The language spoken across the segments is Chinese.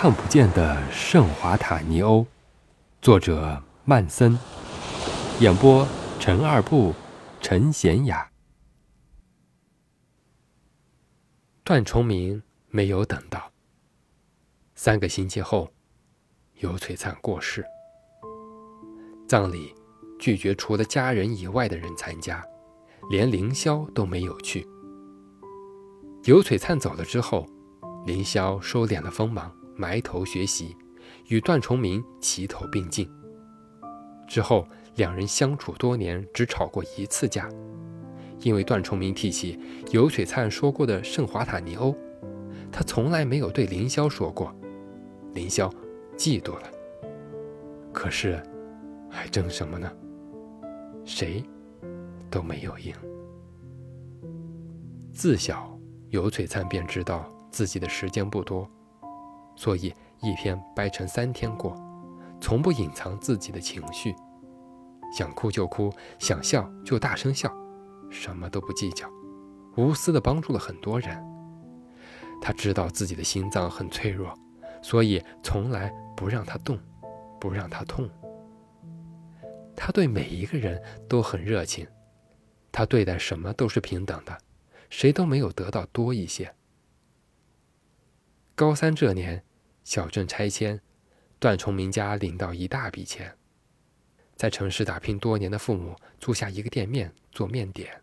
看不见的圣华塔尼欧，作者曼森，演播陈二步、陈贤雅。段崇明没有等到。三个星期后，尤璀璨过世。葬礼拒绝除了家人以外的人参加，连凌霄都没有去。尤璀璨走了之后，凌霄收敛了锋芒。埋头学习，与段崇明齐头并进。之后，两人相处多年，只吵过一次架，因为段崇明提起尤璀璨说过的圣华塔尼欧，他从来没有对凌霄说过。凌霄嫉妒了。可是，还争什么呢？谁都没有赢。自小，尤璀璨便知道自己的时间不多。所以一天掰成三天过，从不隐藏自己的情绪，想哭就哭，想笑就大声笑，什么都不计较，无私的帮助了很多人。他知道自己的心脏很脆弱，所以从来不让他动，不让他痛。他对每一个人都很热情，他对待什么都是平等的，谁都没有得到多一些。高三这年。小镇拆迁，段崇明家领到一大笔钱。在城市打拼多年的父母租下一个店面做面点，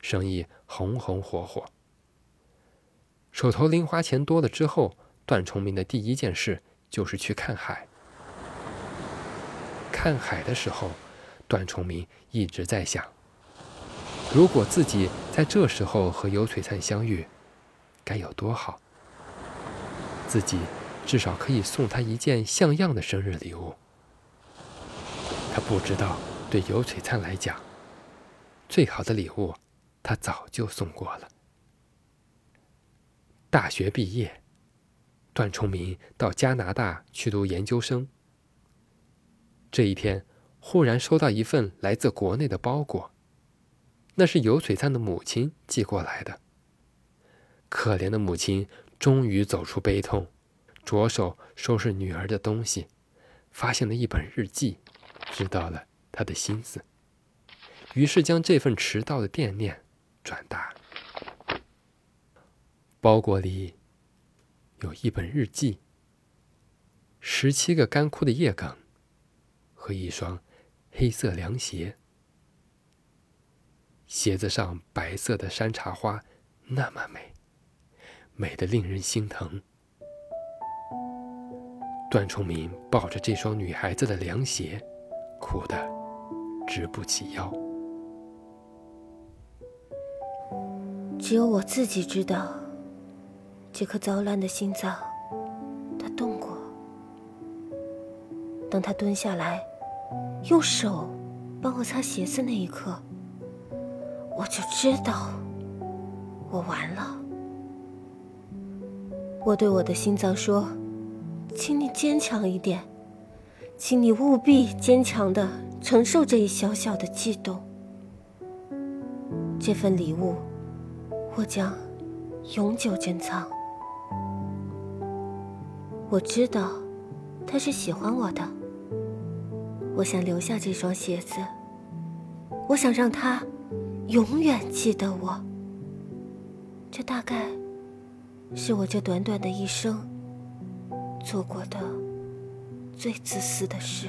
生意红红火火。手头零花钱多了之后，段崇明的第一件事就是去看海。看海的时候，段崇明一直在想：如果自己在这时候和尤璀璨相遇，该有多好。自己。至少可以送他一件像样的生日礼物。他不知道，对尤璀璨来讲，最好的礼物，他早就送过了。大学毕业，段崇明到加拿大去读研究生。这一天，忽然收到一份来自国内的包裹，那是尤璀璨的母亲寄过来的。可怜的母亲终于走出悲痛。着手收拾女儿的东西，发现了一本日记，知道了他的心思，于是将这份迟到的惦念转达。包裹里有一本日记，十七个干枯的叶梗和一双黑色凉鞋，鞋子上白色的山茶花那么美，美得令人心疼。段崇明抱着这双女孩子的凉鞋，哭得直不起腰。只有我自己知道，这颗糟烂的心脏，他动过。当他蹲下来，用手帮我擦鞋子那一刻，我就知道，我完了。我对我的心脏说。请你坚强一点，请你务必坚强的承受这一小小的悸动。这份礼物，我将永久珍藏。我知道他是喜欢我的，我想留下这双鞋子，我想让他永远记得我。这大概是我这短短的一生。做过的最自私的事。